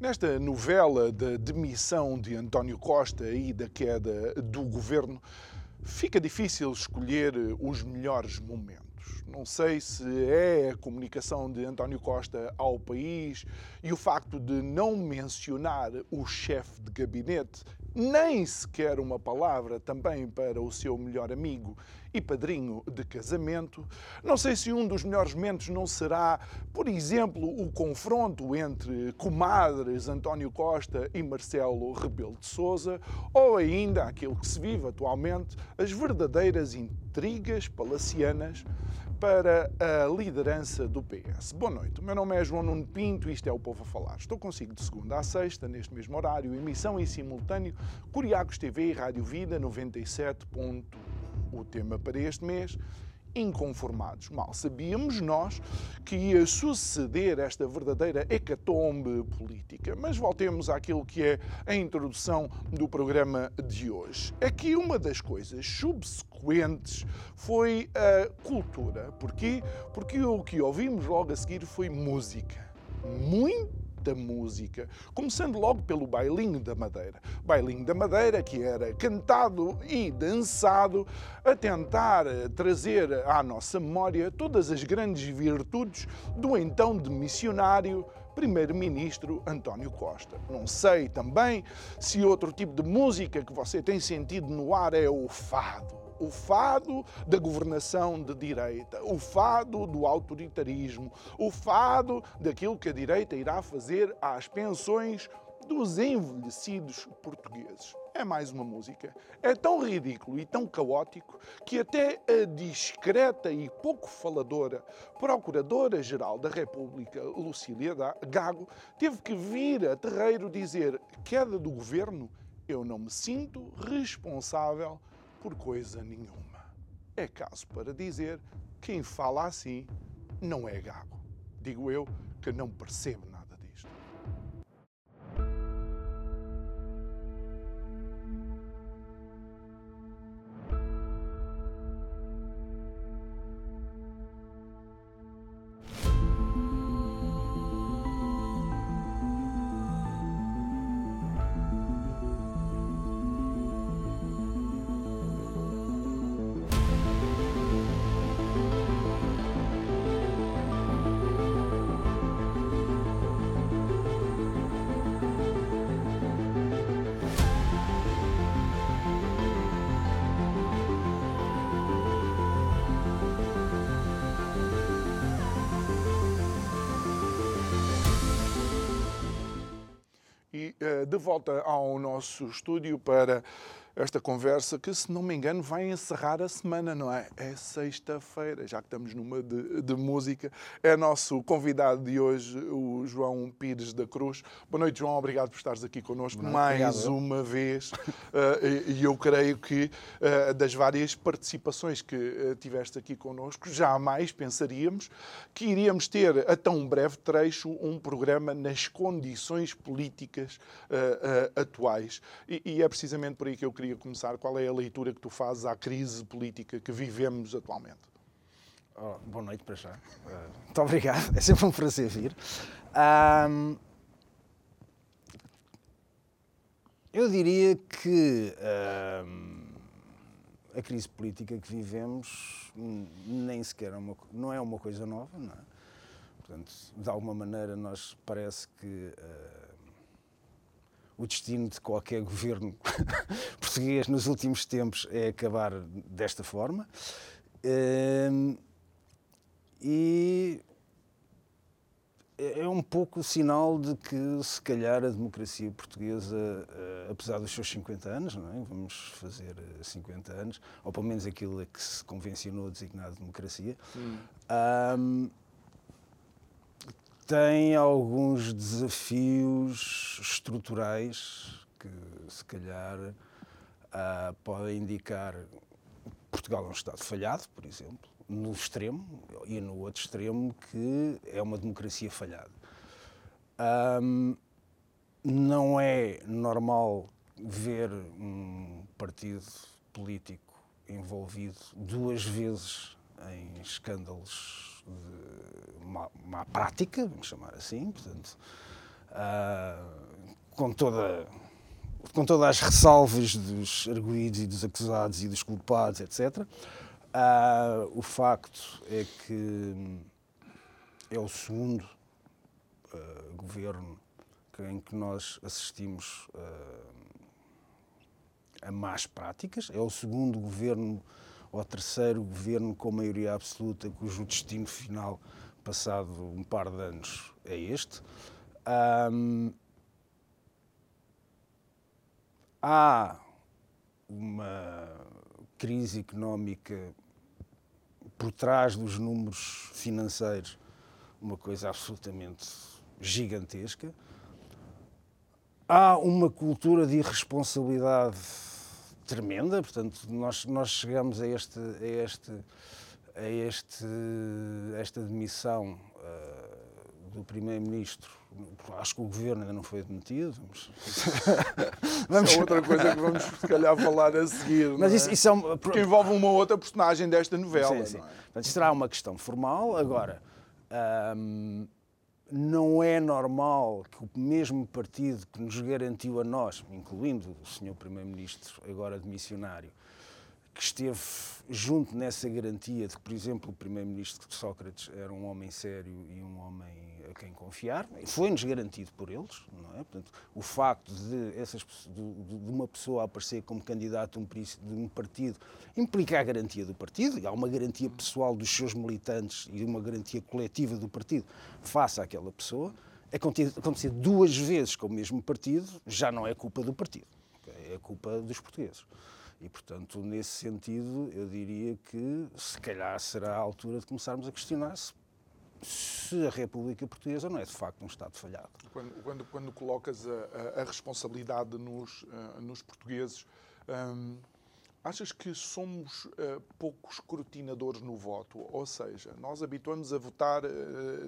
Nesta novela da demissão de António Costa e da queda do governo, fica difícil escolher os melhores momentos. Não sei se é a comunicação de António Costa ao país e o facto de não mencionar o chefe de gabinete, nem sequer uma palavra também para o seu melhor amigo e padrinho de casamento. Não sei se um dos melhores momentos não será, por exemplo, o confronto entre comadres António Costa e Marcelo Rebelo de Sousa, ou ainda aquilo que se vive atualmente, as verdadeiras intrigas palacianas para a liderança do PS. Boa noite, o meu nome é João Nuno Pinto e isto é o Povo a Falar. Estou consigo de segunda a sexta, neste mesmo horário, emissão em simultâneo, Curiacos TV e Rádio Vida 97.1. O tema para este mês inconformados. Mal sabíamos nós que ia suceder esta verdadeira hecatombe política. Mas voltemos àquilo que é a introdução do programa de hoje. Aqui uma das coisas subsequentes foi a cultura. Porquê? Porque o que ouvimos logo a seguir foi música. Muito da música, começando logo pelo Bailinho da Madeira. Bailinho da Madeira que era cantado e dançado a tentar eh, trazer à nossa memória todas as grandes virtudes do então de missionário Primeiro-Ministro António Costa. Não sei também se outro tipo de música que você tem sentido no ar é o fado o fado da governação de direita, o fado do autoritarismo, o fado daquilo que a direita irá fazer às pensões dos envelhecidos portugueses. É mais uma música. É tão ridículo e tão caótico que até a discreta e pouco faladora Procuradora-Geral da República, Lucília Gago, teve que vir a terreiro dizer: queda do governo, eu não me sinto responsável por coisa nenhuma. É caso para dizer: quem fala assim não é gago. Digo eu que não percebo de volta ao nosso estúdio para esta conversa que, se não me engano, vai encerrar a semana, não é? É sexta-feira, já que estamos numa de, de, música. É nosso convidado de hoje, o João Pires da Cruz. Boa noite, João. Obrigado por estares aqui connosco mais Obrigado. uma vez. Uh, e eu creio que uh, das várias participações que uh, tiveste aqui connosco, jamais pensaríamos que iríamos ter a tão breve trecho um programa nas condições políticas atuais. E, e é precisamente por aí que eu queria começar. Qual é a leitura que tu fazes à crise política que vivemos atualmente? Oh, boa noite para já. Uh, muito obrigado. É sempre um prazer vir. Um, eu diria que um, a crise política que vivemos nem sequer é uma, não é uma coisa nova, não é? Portanto, de alguma maneira, nós parece que uh, o destino de qualquer governo português nos últimos tempos é acabar desta forma. Ehm, e é um pouco o sinal de que, se calhar, a democracia portuguesa, eh, apesar dos seus 50 anos, não é? vamos fazer 50 anos, ou pelo menos aquilo a que se convencionou designar democracia, hum tem alguns desafios estruturais que, se calhar, uh, podem indicar Portugal é um Estado falhado, por exemplo, no extremo, e no outro extremo que é uma democracia falhada. Um, não é normal ver um partido político envolvido duas vezes em escândalos de má, má prática, vamos chamar assim, portanto, uh, com toda com todas as ressalvas dos arguídos e dos acusados e dos culpados, etc. Uh, ah, o facto é que é o segundo uh, governo em que nós assistimos a más práticas, é o segundo governo ou terceiro governo com maioria absoluta cujo destino final, passado um par de anos, é este. Um, há uma crise económica por trás dos números financeiros, uma coisa absolutamente gigantesca. Há uma cultura de irresponsabilidade tremenda, portanto, nós, nós chegamos a este, a este, a este, a esta demissão uh, do Primeiro-Ministro acho que o governo ainda não foi demitido. Mas... vamos... é outra coisa que vamos, se calhar, falar a seguir. Mas isso, é? isso é um... Porque envolve uma outra personagem desta novela. Sim, sim. É? Portanto, isso será uma questão formal. Agora, hum, não é normal que o mesmo partido que nos garantiu a nós, incluindo o senhor Primeiro-Ministro, agora demissionário, que esteve junto nessa garantia de que, por exemplo, o primeiro-ministro Sócrates era um homem sério e um homem a quem confiar, foi-nos garantido por eles, não é? Portanto, o facto de, essas, de, de uma pessoa aparecer como candidato de um partido implica a garantia do partido, e há uma garantia pessoal dos seus militantes e uma garantia coletiva do partido face àquela pessoa. Acontecer duas vezes com o mesmo partido já não é culpa do partido, é culpa dos portugueses. E, portanto, nesse sentido, eu diria que se calhar será a altura de começarmos a questionar se, se a República Portuguesa não é de facto um Estado falhado. Quando, quando, quando colocas a, a, a responsabilidade nos, uh, nos portugueses, um, Achas que somos uh, pouco escrutinadores no voto? Ou seja, nós habituamos a votar uh,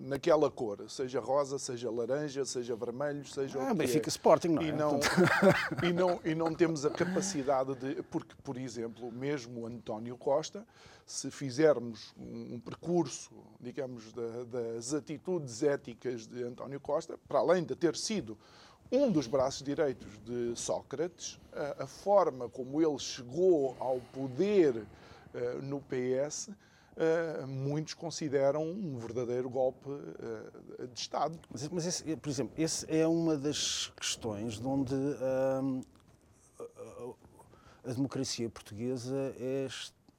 naquela cor, seja rosa, seja laranja, seja vermelho, seja ah, o que Benfica é. Sporting, não e é? Não, e, não, e não temos a capacidade de... Porque, por exemplo, mesmo António Costa, se fizermos um, um percurso, digamos, da, das atitudes éticas de António Costa, para além de ter sido um dos braços direitos de Sócrates, a, forma como ele chegou ao poder uh, no PS, eh, muitos consideram um verdadeiro golpe uh, de Estado. Mas, mas esse, por exemplo, esse é uma das questões de onde ehm, a democracia portuguesa é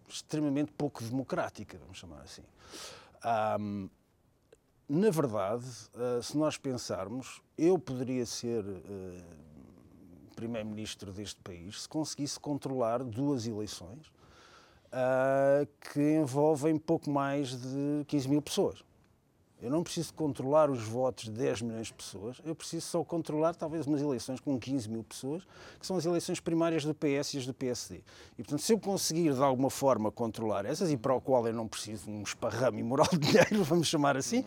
extremamente pouco democrática, vamos chamar assim. Um, na verdade, eh, se nós pensarmos, eu poderia ser eh, primeiro-ministro deste país se conseguisse controlar duas eleições uh, que envolvem pouco mais de 15 mil pessoas. Eu não preciso controlar os votos de 10 milhões de pessoas, eu preciso só controlar talvez umas eleições com 15 mil pessoas, que são as eleições primárias do PS e as do PSD. E, portanto, se eu conseguir de alguma forma controlar essas, e para o qual eu não preciso um esparrame imoral de dinheiro, vamos chamar assim,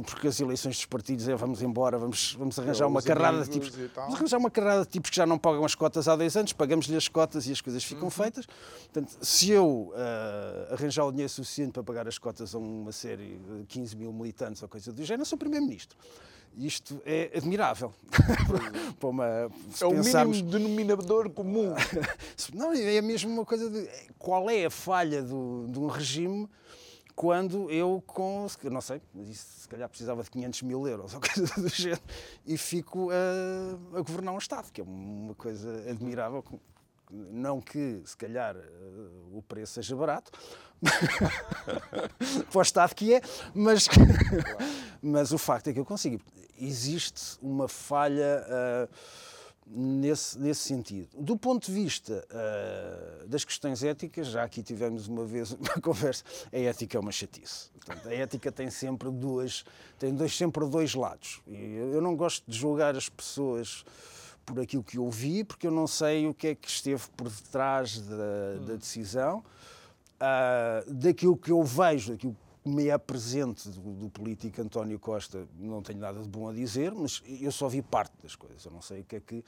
porque as eleições dos partidos é vamos embora, vamos, vamos arranjar uma carrada de tipos. Vamos arranjar uma carrada de tipos que já não pagam as cotas há 10 anos, pagamos-lhe as cotas e as coisas ficam uhum. feitas. Portanto, se eu uh, arranjar o dinheiro suficiente para pagar as cotas a uma série de 15 mil militantes ou coisa do género, sou Primeiro-Ministro. Isto é admirável. para uma, é o mínimo denominador comum. não, é mesmo uma coisa de qual é a falha do, de um regime quando eu com, não sei, mas isso se calhar precisava de 500 mil euros ou coisa do género, e fico a, a governar um Estado, que é uma coisa admirável. Não que, se calhar, o preço seja barato, para o Estado que é, mas, mas o facto é que eu consigo. Existe uma falha. Uh, nesse, nesse sentido. Do ponto de vista uh, das questões éticas, já aqui tivemos uma vez uma conversa, a ética é uma chatice. Portanto, a ética tem sempre duas, tem dois, sempre dois lados. E eu não gosto de julgar as pessoas por aquilo que eu vi, porque eu não sei o que é que esteve por detrás da, da decisão. Uh, daquilo que eu vejo, daquilo que me é presente do, do, político António Costa, não tenho nada de bom a dizer, mas eu só vi parte das coisas. Eu não sei o que é que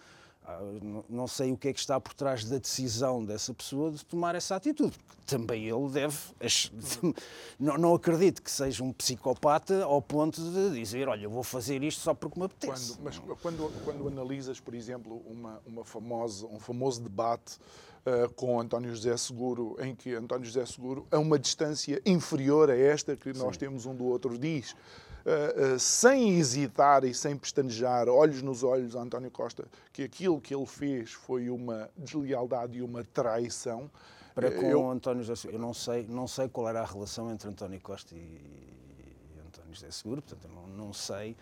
ah, não sei o que é que está por trás da decisão dessa pessoa de tomar essa atitude. Também ele deve. Não, acredito que seja um psicopata ao ponto de dizer: Olha, vou fazer isto só porque me apetece. Quando, mas quando, quando analisas, por exemplo, uma, uma famosa, um famoso debate uh, com António José Seguro, em que António José Seguro, a uma distância inferior a esta que nós Sim. temos um do outro, diz uh, uh, sem hesitar e sem pestanejar, olhos nos olhos a António Costa, que aquilo que ele fez foi uma deslealdade e uma traição. Para com eu... António José eu não sei, não sei qual era a relação entre António Costa e, e António José Seguro, portanto, não, não sei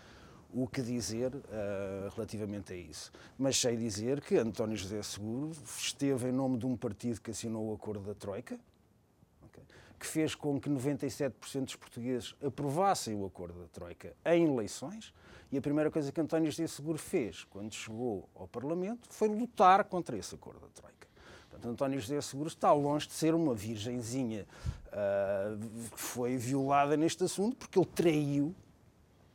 o que dizer uh, relativamente a isso. Mas sei dizer que António José Seguro esteve em nome de um partido que assinou o acordo da Troika, que fez com que 97% dos portugueses aprovassem o acordo da Troika em eleições. E a primeira coisa que António José Seguro fez quando chegou ao Parlamento foi lutar contra esse acordo da Troika. Portanto, António José Seguro está longe de ser uma virgenzinha uh, que foi violada neste assunto, porque ele traiu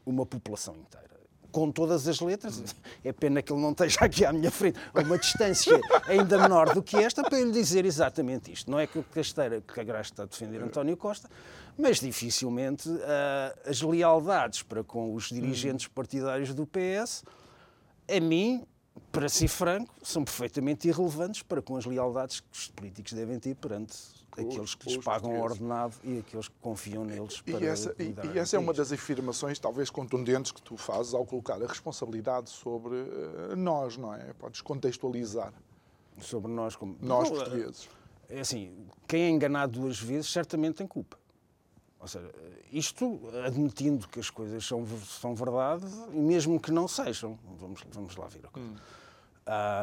uma população inteira com todas as letras. É pena que ele não esteja aqui à minha frente, a uma distância ainda menor do que esta, para lhe dizer exatamente isto. Não é que o Casteira, que a Graça está a defender António Costa, mas dificilmente uh, as lealdades para com os dirigentes partidários do PS, a mim, para ser franco, são perfeitamente irrelevantes para com as lealdades que os políticos devem ter perante aqueles que lhes pagam ordenado e aqueles que confiam neles para e essa, e, e essa é uma das afirmações talvez contundentes que tu fazes ao colocar a responsabilidade sobre uh, nós, não é? Podes contextualizar. Sobre nós como... Nós, não, portugueses. É assim, quem é enganado duas vezes certamente tem culpa. Ou seja, isto admitindo que as coisas são, são verdade, e mesmo que não sejam, vamos, vamos lá ver a coisa. Hum.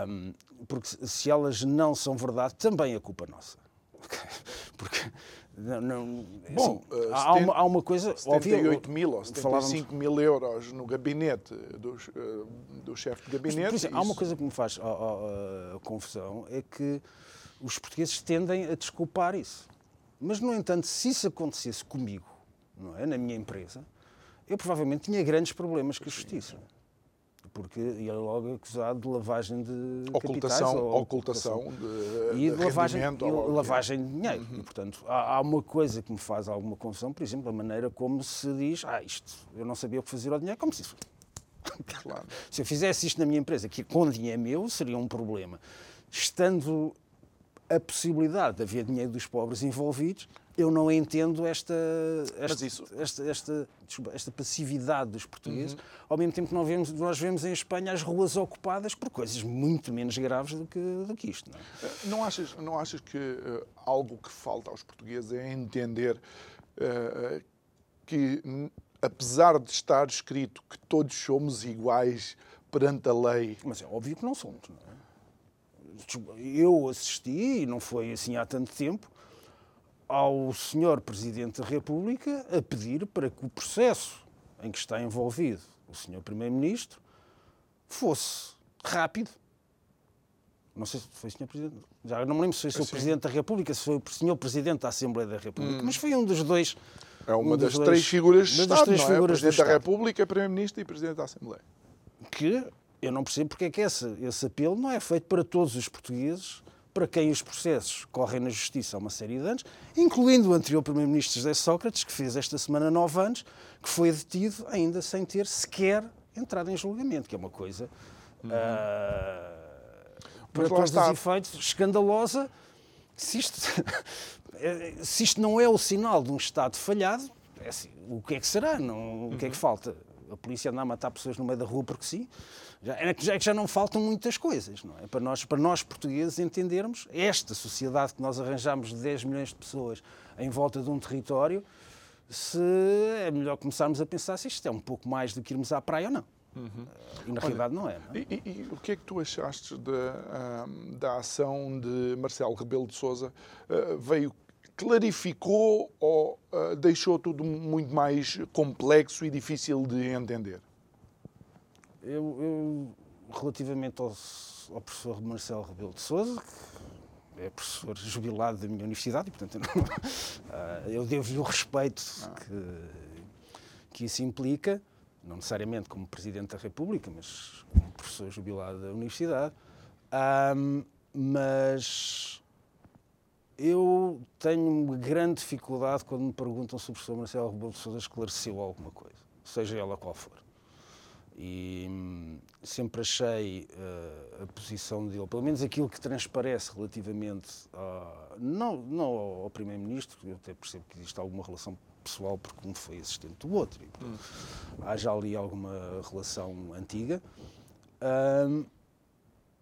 Um, porque se elas não são verdade, também é culpa nossa. Porque não, não Bom, assim, uh, há, uma, há, uma, coisa 78 mil ou 75 falávamos... mil euros no gabinete do, uh, do chefe de gabinete. Mas, exemplo, há uma coisa que me faz a, a, a confusão é que os portugueses tendem a desculpar isso. Mas, no entanto, se isso acontecesse comigo, não é, na minha empresa, eu provavelmente tinha grandes problemas com a justiça porque ia logo acusado de lavagem de ocultação, capitais, ou ocultação, de, e de, de lavagem, e lavagem de dinheiro. Uhum. E, portanto, há, há, uma coisa que me faz alguma confusão, por exemplo, a maneira como se diz, ah, isto, eu não sabia o que fazer ao dinheiro, como se isso... Claro. se eu fizesse isto na minha empresa, que com dinheiro meu, seria um problema. Estando a possibilidade de haver dinheiro dos pobres envolvidos, eu não entendo esta, esta, isso... esta, esta, esta, passividade dos portugueses, uhum. ao mesmo tempo que nós vemos, nós vemos em Espanha as ruas ocupadas por coisas muito menos graves do que, do que isto. Não, é? Eh, não, achas, não achas que uh, algo que falta aos portugueses é entender uh, que, apesar de estar escrito que todos somos iguais perante a lei... Mas é óbvio que não somos, não é? Eu assisti, e não foi assim há tanto tempo, ao Sr. Presidente da República a pedir para que o processo em que está envolvido o Sr. Primeiro-Ministro fosse rápido. Não sei se foi o Sr. Presidente. Já não me lembro se foi o Sr. Presidente da República, se foi o Sr. Presidente da Assembleia da República, hum. mas foi um dos dois. É uma um das dois, três figuras de Estado, três não é? Figuras Presidente da República, Primeiro-Ministro e Presidente da Assembleia. Que eu não percebo porque é que esse, esse apelo não é feito para todos os portugueses para quem os processos correm na Justiça há uma série de anos, incluindo o anterior Primeiro-Ministro José Sócrates, que fez esta semana nove anos, que foi detido ainda sem ter sequer entrado em julgamento, que é uma coisa, uhum. uh, para todos os efeitos, escandalosa. Se isto, se isto não é o sinal de um Estado falhado, é assim, o que é que será? Não, o que é que uhum. falta? A polícia anda a matar pessoas no meio da rua porque sim? Já, é que já, já não faltam muitas coisas, não é? Para nós, para nós portugueses entendermos esta sociedade que nós arranjamos de 10 milhões de pessoas em volta de um território, se é melhor começarmos a pensar se isto é um pouco mais do que irmos à praia ou não. Uhum. E na realidade não é. Não é? E, e, e, o que é que tu achaste de, uh, da ação de Marcelo Rebelo de Sousa? Uh, veio, clarificou ou uh, deixou tudo muito mais complexo e difícil de entender? Eu, eu relativamente ao, ao, professor Marcelo Rebelo de Sousa, que é professor jubilado da minha universidade, e portanto eu, não, eu devo-lhe o respeito que, que isso implica não necessariamente como Presidente da República, mas como professor jubilado da Universidade. Um, mas eu tenho uma grande dificuldade quando me perguntam se o professor Marcelo Rebelo de Sousa esclareceu alguma coisa, seja ela qual for. E hum, sempre achei uh, a posição dele, pelo menos aquilo que transparece relativamente a, não, não ao Primeiro-Ministro, eu até percebo que existe alguma relação pessoal porque um foi assistente do outro. E, portanto, hum. Há já ali alguma relação antiga. Um,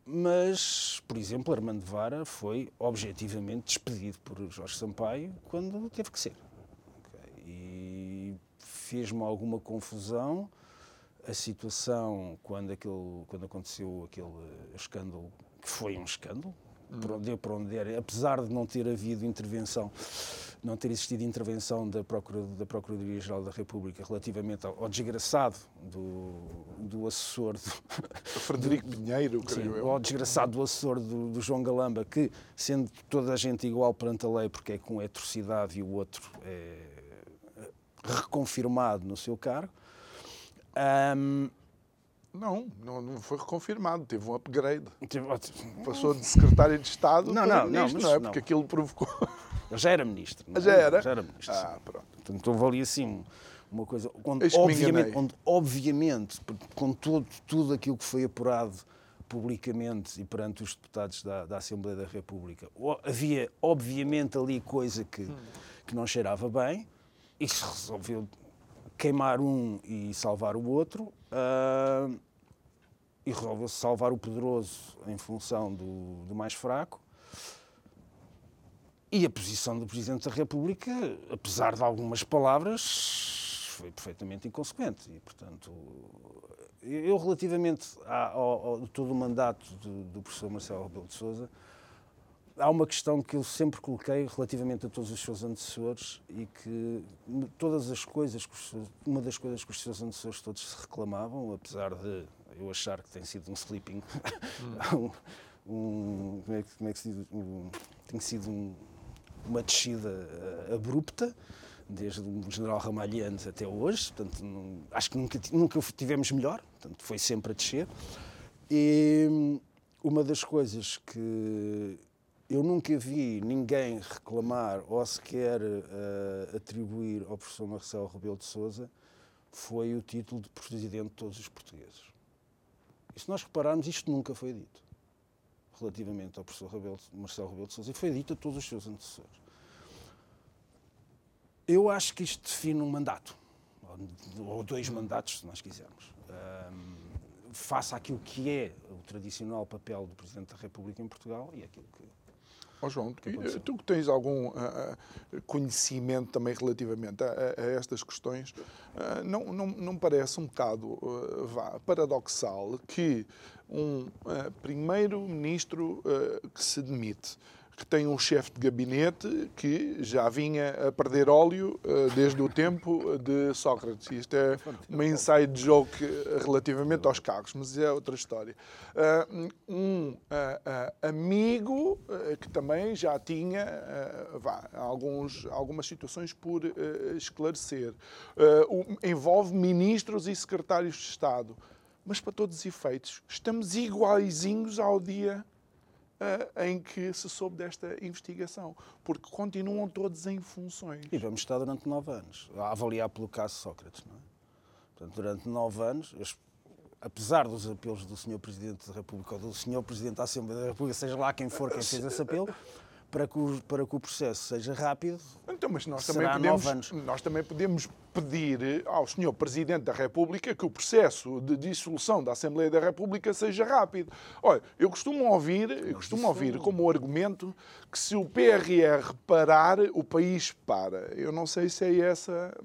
mas, por exemplo, Armando Vara foi objetivamente despedido por Jorge Sampaio quando teve que ser. Okay? E fez-me alguma confusão a situação quando, aquele, quando aconteceu aquele escândalo, que foi um escândalo, hum. deu para onde era, apesar de não ter havido intervenção não ter existido intervenção da, da Procuradoria-Geral da República relativamente ao, ao desgraçado do, do assessor. Do, Frederico do, Pinheiro, creio sim, eu. Ao desgraçado do assessor do, do, João Galamba, que, sendo toda a gente igual perante a lei, porque é com atrocidade e o outro é reconfirmado no seu cargo. Um, não, não, não foi reconfirmado, teve um upgrade. Passou de secretário de Estado não, para não, ministro, não, não é? Porque não. aquilo provocou. Ele já era ministro. Não é? Já era? Já era ministro. Ah, pronto. Portanto, houve ali assim uma coisa onde, obviamente, onde, obviamente, com todo, tudo aquilo que foi apurado publicamente e perante os deputados da, da Assembleia da República, havia, obviamente, ali coisa que, hum. que não cheirava bem e se resolveu queimar um e salvar o outro. Uh, e resolveu-se salvar o poderoso em função do, do mais fraco. E a posição do Presidente da República, apesar de algumas palavras, foi perfeitamente inconsequente. E, portanto, eu, relativamente ao todo o mandato do, do professor Marcelo Rebelo de Sousa, há uma questão que eu sempre coloquei relativamente a todos os seus antecessores e que todas as coisas, uma das coisas que os seus antecessores todos se reclamavam, apesar de eu achar que tem sido um sleeping, hum. um, como, é, como, é, que se diz, um, tem sido um, uma descida uh, abrupta, desde o general Ramalhianes até hoje, portanto, acho que nunca, nunca tivemos melhor, portanto, foi sempre a descer. E uma das coisas que eu nunca vi ninguém reclamar ou sequer uh, atribuir ao professor Marcelo Rebelo de Sousa foi o título de presidente de todos os portugueses. E se nós repararmos, isto nunca foi dito relativamente ao professor Rebelo, Marcelo Rebelo de Sousa e foi dito a todos os seus antecessores. Eu acho que isto define um mandato, ou dois mandatos, se nós quisermos, um, face àquilo que é o tradicional papel do Presidente da República em Portugal e aquilo que Oh, João, tu, tu que tens algum uh, conhecimento também relativamente a, a, a estas questões, uh, não, não, não parece um bocado uh, vá, paradoxal que um primeiro-ministro que se demite que tem um chefe de gabinete que já vinha a perder óleo uh, desde o tempo de Sócrates. Isto é uma inside joke relativamente aos cargos, mas é outra história. Uh, um uh, amigo que também já tinha vá, alguns, algumas situações por esclarecer. envolve ministros e secretários de Estado. Mas, para todos os efeitos, estamos iguaizinhos ao dia uh, em que se soube desta investigação, porque continuam todos em funções. E vamos estar durante nove anos, a avaliar pelo caso Sócrates, não é? Portanto, durante nove anos, apesar dos apelos do Sr. Presidente da República ou do Sr. Presidente da Assembleia da República, seja lá quem for quem fez esse apelo, para que, o, para que o processo seja rápido, então, mas nós também, podemos, nós também podemos pedir ao Sr. Presidente da República que o processo de dissolução da Assembleia da República seja rápido. Olha, eu costumo ouvir, eu costumo ouvir como argumento que se o PRR parar, o país para. Eu não sei se é essa.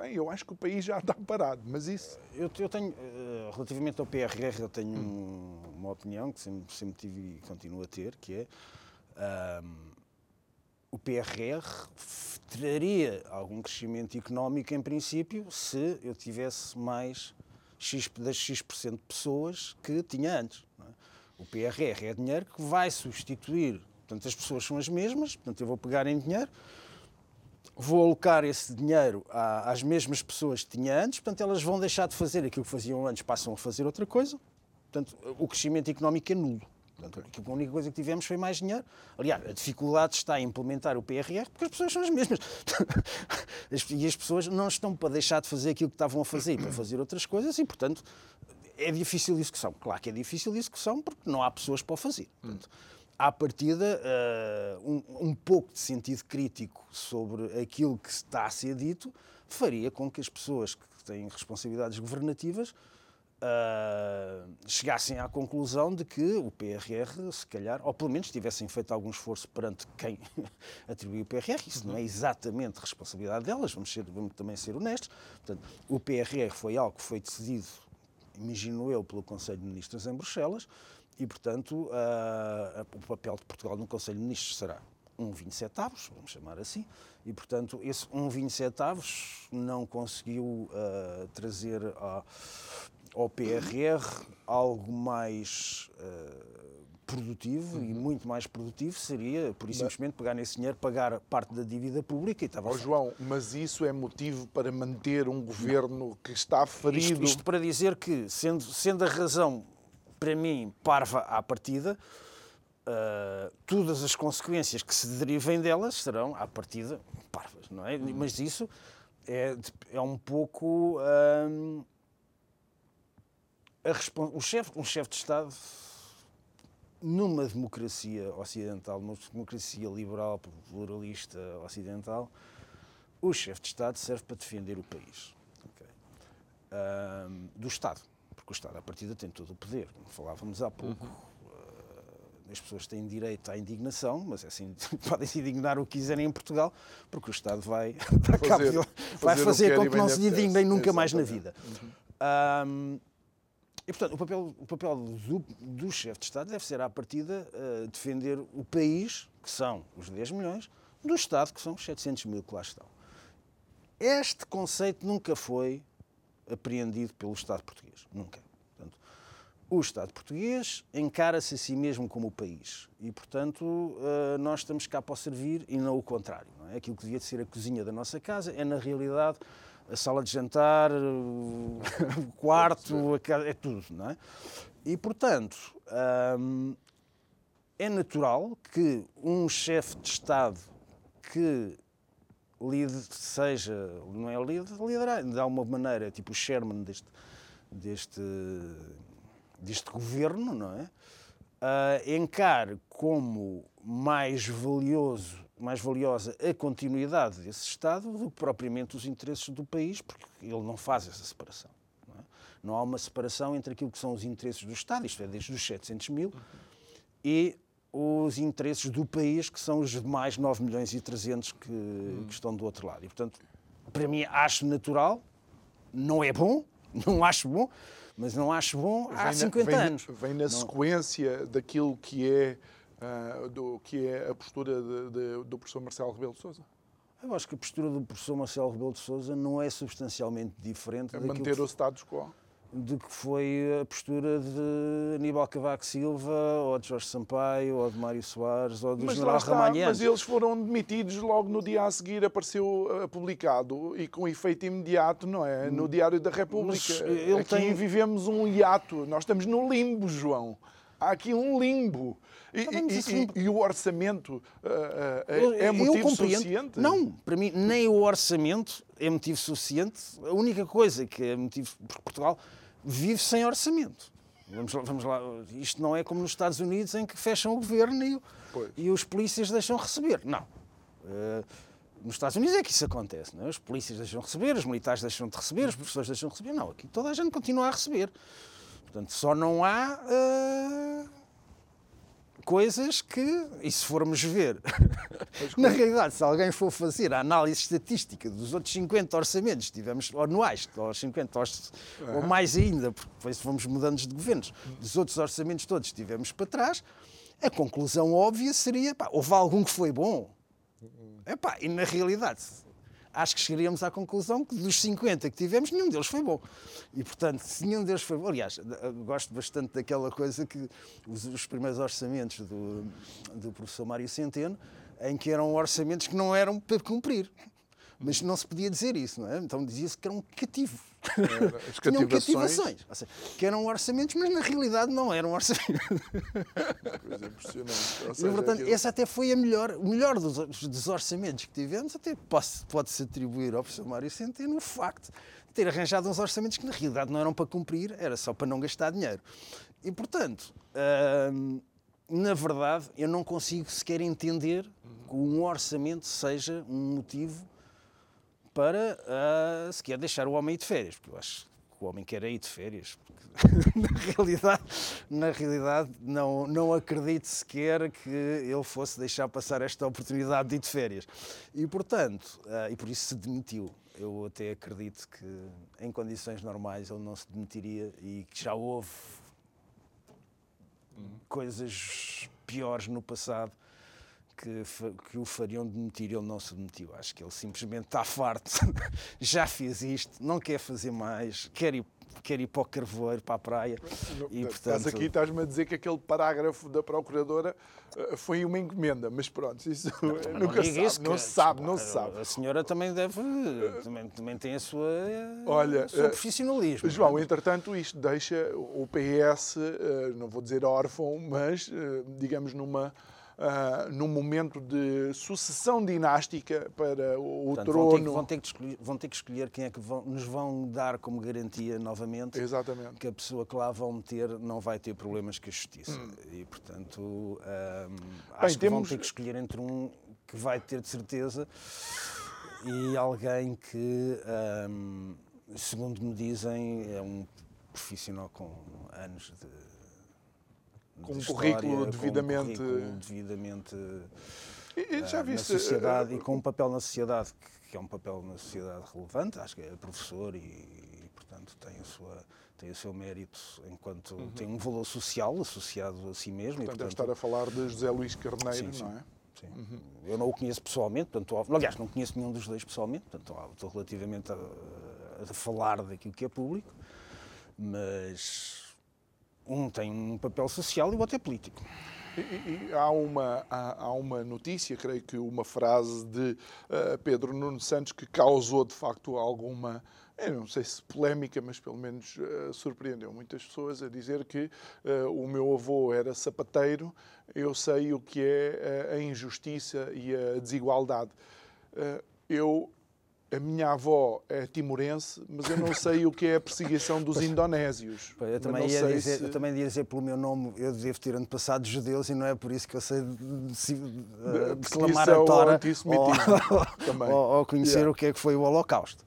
Bem, eu acho que o país já está parado, mas isso. Eu, eu tenho, eh, relativamente ao PRR, eu tenho um- uma opinião que sempre, sempre tive e continuo a ter, que é ahm, o PRR traria algum crescimento económico em princípio se eu tivesse mais X, das X% de pessoas que tinha antes. é? O PRR é dinheiro que vai substituir, portanto as pessoas são as mesmas, portanto eu vou pegar em dinheiro, vou alocar esse dinheiro às mesmas pessoas que tinha antes, portanto, elas vão deixar de fazer aquilo que faziam antes, passam a fazer outra coisa. Portanto, o crescimento económico é nulo. Portanto, a única coisa que tivemos foi mais dinheiro. Aliás, a dificuldade está em implementar o PRR porque as pessoas são as mesmas. As- E as pessoas não estão para deixar de fazer aquilo que estavam a fazer para fazer outras coisas e, portanto, é difícil de execução. Claro que é difícil de execução porque não há pessoas para o fazer. Portanto, à partida, eh, um, um pouco de sentido crítico sobre aquilo que está a ser dito faria com que as pessoas que têm responsabilidades governativas eh, chegassem à conclusão de que o PRR, se calhar, ou pelo menos tivessem feito algum esforço perante quem atribuiu o PRR. Isso não é exatamente responsabilidade delas, vamos, ser- vamos também ser honestos. Portanto, o PRR foi algo que foi decidido imagino eu, pelo Conselho de Ministros em Bruxelas, e, portanto, ah, o papel de Portugal no Conselho de Ministros será um 27 avos, vamos chamar assim, e, portanto, esse um 27 avos não conseguiu ah, trazer a- ao PRR algo mais ah, produtivo e muito mais produtivo seria, por isso simplesmente, pegar nesse dinheiro, pagar parte da dívida pública e estava feito. João, mas isso é motivo para manter um governo que está ferido. Isto, isto para dizer que, sendo, sendo a razão, para mim, parva à partida, ah, todas as consequências que se derivem delas serão, à partida, parvas, não é? Mas isso é, é um pouco. respon- o chefe um chefe de Estado, numa democracia ocidental, numa democracia liberal, pluralista ocidental, o chefe de Estado serve para defender o país. ok? Ahm, do Estado, porque o Estado, à partida, tem todo o poder. Como falávamos há pouco, ah, as pessoas têm direito à indignação, mas é assim, podem se indignar o que quiserem em Portugal, porque o Estado vai, Fazer- fazer vai fazer quer com que não se indignem nunca mais na vida. Ahm, e, portanto, o papel, o papel do, do chefe de Estado deve ser, à partida, eh, defender o país, que são os 10 milhões, do Estado, que são os 700 mil que lá estão. Este conceito nunca foi apreendido pelo Estado português. Nunca. Portanto, o Estado português encara-se a si mesmo como o país. E, portanto, eh, nós estamos cá para servir e não o contrário. Não é? Aquilo que devia ser a cozinha da nossa casa é, na realidade, a sala de jantar, o o quarto, a ca- é tudo. Não é? E, portanto, hum, é natural que um chefe de Estado que lide, seja, não é líder, liderar, de alguma maneira, tipo o Sherman deste, deste, deste governo, não é? Ah, encare como mais valioso, mais valiosa a continuidade desse Estado do que propriamente os interesses do país, porque ele não faz essa separação. Não, é? Não há uma separação entre aquilo que são os interesses do Estado, isto é, desde os 700 mil, e os interesses do país, que são os demais 9 milhões e 300 que, que estão do outro lado. E, portanto, para mim, acho natural, não é bom, não acho bom, mas não acho bom há Vem na- 50 vem- anos. Vem na sequência daquilo que é, ah, do, que é a postura de- de- do professor Marcelo Rebelo de Sousa. Eu acho que a postura do professor Marcelo Rebelo de Sousa não é substancialmente diferente daquilo manter que, o status quo. do que foi a postura de Aníbal Cavaco Silva, ou de Jorge Sampaio, ou de Mário Soares, ou do Mas, general Ramalhiano. mas eles foram demitidos logo no dia a seguir, apareceu ah, publicado e com efeito imediato, não é? No Diário da República. Mas ele Aqui tem- vivemos um hiato, nós estamos no limbo, João. Há aqui um limbo. E, mas e- e- e o orçamento ah, Eu- é, é motivo suficiente? Não, para mim, nem o orçamento é motivo suficiente. A única coisa que é motivo. Porque Portugal vive sem orçamento. Vamos lá, vamos lá. Isto não é como nos Estados Unidos em que fecham o governo e, e os polícias deixam receber. Não. Uh, nos Estados Unidos é que isso acontece. Não é? Os polícias deixam receber, os militares deixam de receber, os professores deixam de receber. Não, aqui toda a gente continua a receber. Portanto, só não há uh, coisas que, e se formos ver, na realidade, se alguém for fazer a análise estatística dos outros 50 orçamentos tivemos, anuais, ou 50, ou mais ainda, porque depois fomos mudando de governos, dos outros orçamentos todos tivemos para trás, a conclusão óbvia seria, pá, houve algum que foi bom? Epá, e na realidade, acho que chegaríamos à conclusão que dos 50 que tivemos, nenhum deles foi bom. E, portanto, se nenhum deles foi bom. Aliás, gosto bastante daquela coisa que os, os primeiros orçamentos do, do professor Mário Centeno, em que eram orçamentos que não eram para cumprir. Mas não se podia dizer isso, não é? Então dizia-se que era um cativo. As Tinham cativações. Seja, que eram orçamentos, mas na realidade não eram orçamentos. Coisa impressionante. Seja, e, portanto, aquilo... esse até foi a melhor, o melhor dos, dos orçamentos que tivemos, até pode-se atribuir ao professor Mário Centeno o facto de ter arranjado uns orçamentos que na realidade não eram para cumprir, era só para não gastar dinheiro. E, portanto, hum, na verdade, eu não consigo sequer entender que um orçamento seja um motivo para uh, sequer deixar o homem ir de férias, porque eu acho que o homem quer ir de férias. na realidade, na realidade não, não acredito sequer que ele fosse deixar passar esta oportunidade de ir de férias. E, portanto, uh, e por isso se demitiu. Eu até acredito que em condições normais ele não se demitiria e que já houve coisas piores no passado que, que o fariam demitir, ele não se demitiu. Acho que ele simplesmente está farto, já fez isto, não quer fazer mais, quer ir quer ir para o carvoeiro, para a praia. Não, e, portanto... Estás aqui, estás-me a dizer que aquele parágrafo da Procuradora eh, foi uma encomenda, mas pronto, isso não, nunca sabe, isso, não se sabe, não se sabe. A senhora também deve, também, também tem a sua, Olha, o seu eh, profissionalismo. João, é? entretanto, isto deixa o PS, eh, não vou dizer órfão, mas digamos numa uh, num momento de sucessão dinástica para o Portanto, trono. Vão ter, que, vão, ter escolher, vão ter, que escolher, quem é que vão, nos vão dar como garantia novamente Exatamente. que a pessoa que lá vão meter não vai ter problemas com a justiça. Hum. E, portanto, um, acho Bem, que temos... vão ter que escolher entre um que vai ter de certeza e alguém que, um, segundo me dizem, é um profissional com anos de com um currículo devidamente. Com um currículo devidamente e, já viste, na sociedade uh, e com um papel na sociedade que é um papel na sociedade relevante, acho que é professor e, e portanto tem a sua tem o seu mérito enquanto uhum. tem um valor social associado a si mesmo. Portanto, e, portanto estar a falar de José Luís Carneiro, sim, não é? Sim. Uhum. Eu não o conheço pessoalmente, portanto, aliás, não conheço nenhum dos dois pessoalmente, portanto, estou relativamente a, a falar daquilo que é público, mas um tem um papel social e o outro é político. E, e, há, uma, há, há, uma notícia, creio que uma frase de uh, Pedro Nuno Santos que causou de facto alguma, eu não sei se polémica, mas pelo menos uh, surpreendeu muitas pessoas a dizer que uh, o meu avô era sapateiro, eu sei o que é a injustiça e a desigualdade. eu a minha avó é timorense, mas eu não sei o que é a perseguição dos indonésios. eu, também ia dizer, se... eu também ia dizer pelo meu nome, eu devo ter antepassado judeus e não é por isso que eu sei de, de, declamar a Tora ou, ou, ou, conhecer yeah. o que é que foi o Holocausto.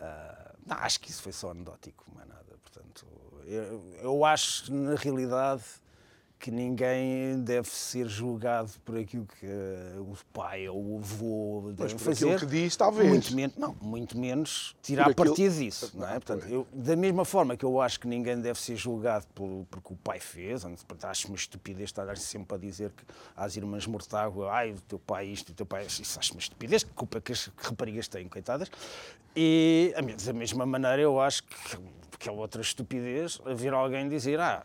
Uh, não, acho que isso foi só anedótico, não é nada. Portanto, eu, eu acho, na realidade, que ninguém deve ser julgado por aquilo que uh, o pai ou o avô deve Mas fazer. aquilo que diz, talvez. Muito menos, não, muito menos tirar aquilo... partido disso. Não, não é? Portanto, eu, da mesma forma que eu acho que ninguém deve ser julgado por, porque o pai fez, acho uma estupidez estar sempre a dizer que às irmãs Mortágua, ai, o teu pai isto, o teu pai isso, acho uma estupidez, que culpa que as raparigas têm, coitadas. E da mesma maneira eu acho que, que é outra estupidez haver alguém dizer, ah,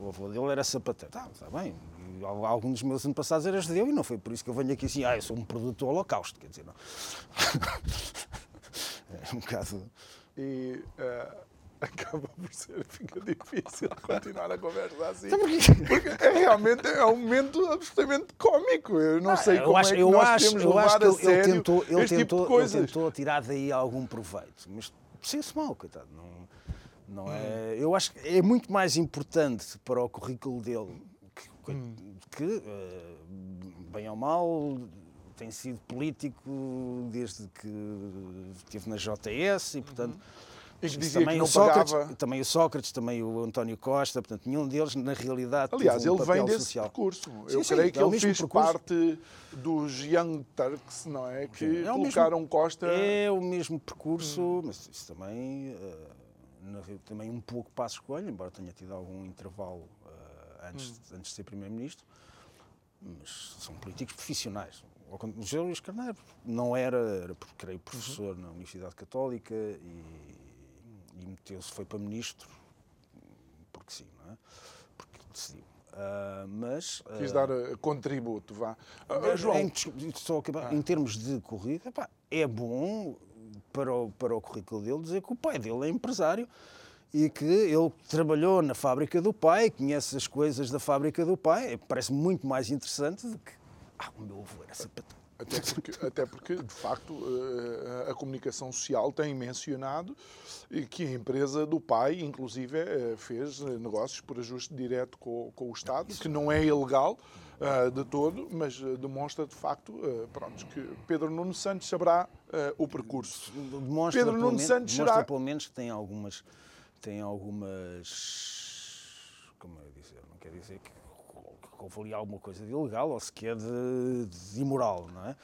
o avô dele era sapateiro. Tá, está bem. Algum dos meus antepassados era judeu e não foi por isso que eu venho aqui assim, ah, eu sou um produto do Holocausto. Quer dizer, não. é um bocado. E uh, acaba por ser, fica difícil continuar a conversa assim. Então, porque é, realmente é um momento absolutamente cómico. Eu não, sei como acho, é que eu nós acho, eu acho que ele, ele tentou, ele tentou, tipo ele tentou tirar daí algum proveito. Mas se mal, coitado. Não Não é? Eu acho que é muito mais importante para o currículo dele que, que eh, bem ou mal, tem sido político desde que esteve na JS e, portanto. E dizia também, o Sócrates, também o Sócrates, também o António Costa, portanto, nenhum deles, na realidade, Aliás, um ele vem desse social. percurso. Sim, Eu sim, creio que é ele fez percurso. parte dos Young Turks, não é? Que É o mesmo- colocaram Costa. É o mesmo percurso, mas isso também, re- também um pouco passo escolha, embora tenha tido algum intervalo eh, antes, antes de ser Primeiro-Ministro, mas são políticos profissionais. O José Luís Carneiro não era, era creio, professor na Universidade Católica e, e meteu-se, foi para Ministro, porque sim, não é? Porque decidiu. Ah, mas... Quis ah, dar eh, contributo, vá. Ah, João, em, só acabar, em termos de corrida, é bom para o, para o currículo dele dizer que o pai dele é empresário e que ele trabalhou na fábrica do pai, conhece as coisas da fábrica do pai. Parece muito mais interessante do que. Ah, o meu avô era sapatão. Até porque, até porque, de facto, eh, a comunicação social tem mencionado que a empresa do pai, inclusive, eh, fez negócios por ajuste direto com, com o Estado, que não é ilegal eh, de todo, mas eh, demonstra, de facto, eh, pronto, que Pedro Nuno Santos saberá eh, o percurso. Demonstra, Pedro Nuno menos, Santos demonstra será- pelo menos que tem algumas. Tem algumas. Como eu dizer? Não quer dizer que, que houve ali alguma coisa de ilegal ou sequer de, de imoral, não é?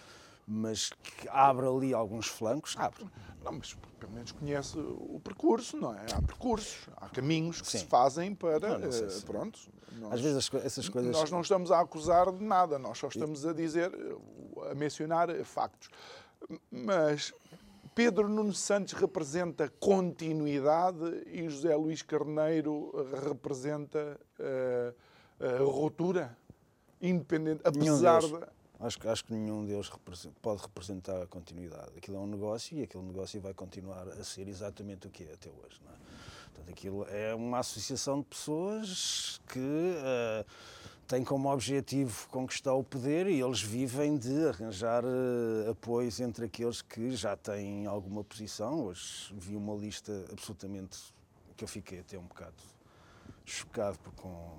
Mas que abre ali alguns flancos, abre. Não, mas pelo menos conhece o percurso, não é? Há percursos, há caminhos que Sim. se fazem para. Não, não sei eh, pronto. nós- Às vezes essas coisas. Nós não estamos a acusar de nada, nós só estamos a dizer, a mencionar factos. Mas Pedro Nuno Santos representa continuidade e José Luís Carneiro representa eh, a ruptura, independente, apesar de. Acho, acho que nenhum deles pode representar a continuidade. Aquilo é um negócio e aquele negócio vai continuar a ser exatamente o que é até hoje. Não é? Portanto, aquilo é uma associação de pessoas que eh, têm como objetivo conquistar o poder e eles vivem de arranjar eh, apoios entre aqueles que já têm alguma posição. Hoje vi uma lista absolutamente que eu fiquei até um bocado chocado com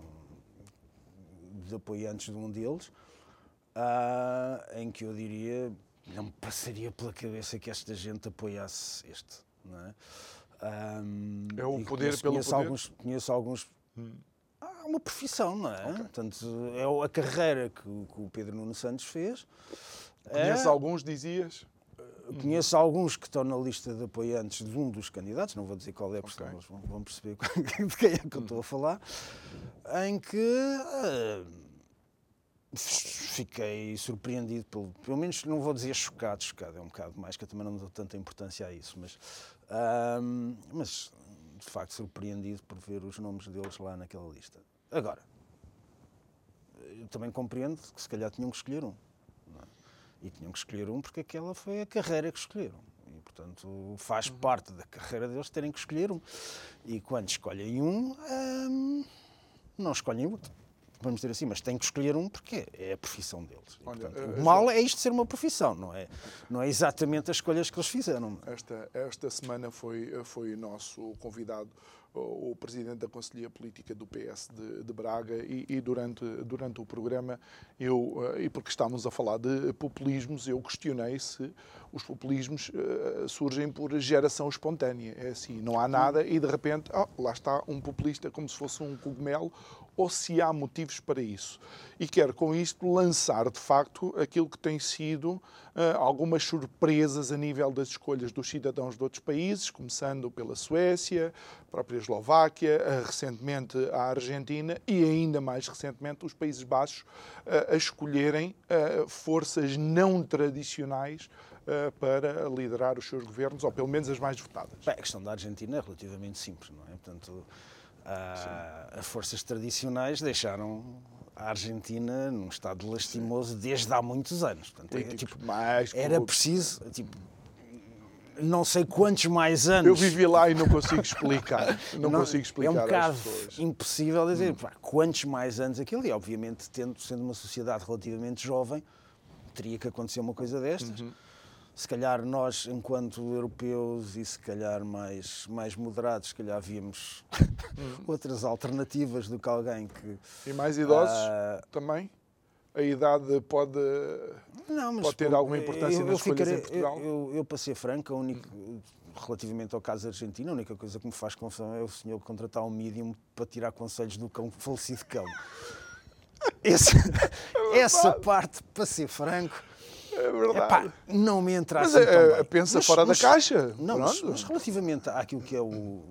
de apoiantes de um deles, ah, em que eu diria não passaria pela cabeça que esta gente apoiasse este. Não é? Ahm, É o e poder conheço, pelo conheço poder? Alguns, conheço alguns. Há uma profissão, não é? Portanto, é a carreira que, o- que o Pedro Nuno Santos fez. Conhece É- alguns, dizias? Conheço alguns que estão na lista de apoiantes de um dos candidatos, não vou dizer qual é, porque Ok. senão eles vão, vão perceber de quem é que eu estou a falar, em que ah, fiquei surpreendido, pelo, pelo menos não vou dizer chocado, chocado é um bocado mais, que eu também não dou tanta importância a isso, mas, mas de facto surpreendido por ver os nomes deles lá naquela lista. Agora, eu também compreendo que se calhar tinham que escolher um. é? E tinham que escolher um porque aquela foi a carreira que escolheram. E, portanto, faz parte da carreira deles terem que escolher um. E quando escolhem um, hum, não escolhem outro. Vamos dizer assim, mas têm que escolher um porque é a profissão deles. E, Olha, portanto, eh, o mal é isto ser uma profissão, não é, não é exatamente as escolhas que eles fizeram. Esta, esta semana foi, foi nosso convidado o, presidente da Conselhia Política do PS de, de Braga e, e durante, durante o programa, eu, eh, e porque estávamos a falar de populismos, eu questionei se os populismos eh, surgem por geração espontânea. É assim, não há nada e de repente, oh, lá está um populista como se fosse um cogumelo, ou se há motivos para isso. E quero com isto lançar, de facto, aquilo que tem sido ah, algumas surpresas a nível das escolhas dos cidadãos de outros países, começando pela Suécia, a própria Eslováquia, ah, recentemente a Argentina e ainda mais recentemente os Países Baixos ah, a escolherem ah, forças não tradicionais para liderar os seus governos, ou pelo menos as mais votadas. Bem, a questão da Argentina é relativamente simples, não é? Portanto, ah, as forças tradicionais deixaram a Argentina num estado lastimoso desde há muitos anos. Portanto, é, Políticos tipo, mais era preciso, tipo, não sei quantos mais anos. Eu vivi lá e não consigo explicar. Não, consigo explicar É um bocado impossível dizer pá, quantos mais anos aquilo. E, obviamente, tendo, sendo uma sociedade relativamente jovem, teria que acontecer uma coisa destas. Uhum. Se calhar nós, enquanto europeus e se calhar mais, mais moderados, se calhar víamos Hum. outras alternativas do que alguém que. E mais idosos Ah, também? A idade pode. Não, Pode ter alguma importância eu, nas eu escolhas ficarei- em Portugal? Eu, eu, eu para ser franco, a única, relativamente ao caso argentino, a única coisa que me faz confusão é o senhor contratar um medium para tirar conselhos do cão falecido cão. Esse- É essa parte, para ser franco, É verdade. epá, não me entra Mas assim é, é, pensa Mas- fora mas- da caixa. Não, mas, mas relativamente àquilo que é o,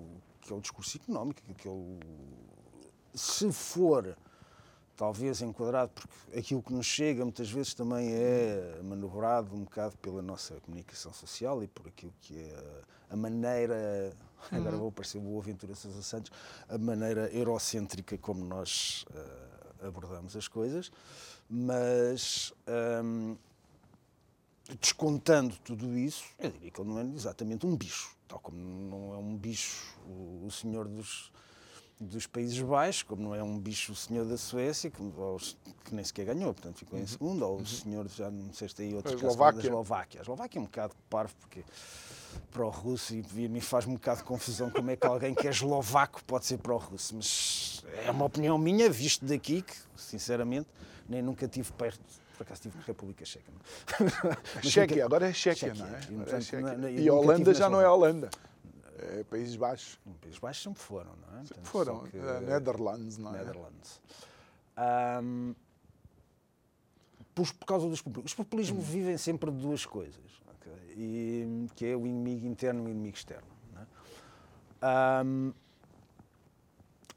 que é o discurso económico, que é o, se for talvez enquadrado, porque aquilo que nos chega muitas vezes também é manobrado um bocado pela nossa comunicação social e por aquilo que é a maneira, agora vou parecer o Aventura Sousa Santos, a maneira eurocêntrica como nós eh, abordamos as coisas, mas hum, descontando tudo isso, eu diria que ele não é exatamente um bicho, tal como não é um bicho o, o senhor dos, dos Países Baixos, como não é um bicho o senhor da Suécia, que, que nem sequer ganhou, portanto ficou em segundo, ou o senhor, já não sei se tem aí outros A da Eslováquia. A Eslováquia é um bocado parvo, porque pró-russo e me faz um bocado de confusão como é que alguém que é eslovaco pode ser pró-russo, mas é uma opinião minha, visto daqui, que sinceramente nem nunca tive perto, por acaso estive na República Checa. Chequia, nunca- agora é Chequia, Chequia, não é? e, é portanto, Chequia. na- E Holanda já não é. Holanda. É Países Baixos. Os Países Baixos sempre foram, não é? Portanto, Foram. que- eh, Netherlands, não é? Netherlands. Ahm, por, por causa dos populismos. Os populismos vivem sempre de duas coisas, ok? e, que é o inimigo interno e o inimigo externo. é?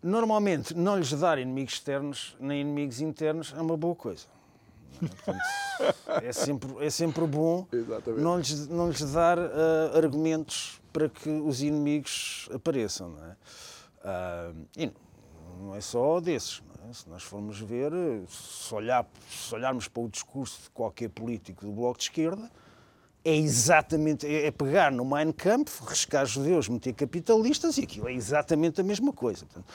Normalmente, não lhes dar inimigos externos nem inimigos internos é uma boa coisa. É? Sempre, é sempre bom Exatamente. não lhes, não lhes dar ah, argumentos para que os inimigos apareçam. Não é? Ah, e não é só desses. é? Se nós formos ver, se, olhar, se olharmos para o discurso de qualquer político do Bloco de Esquerda, é exatamente, é é pegar no Mein Kampf, riscar judeus, meter capitalistas e aquilo é exatamente a mesma coisa. Portanto,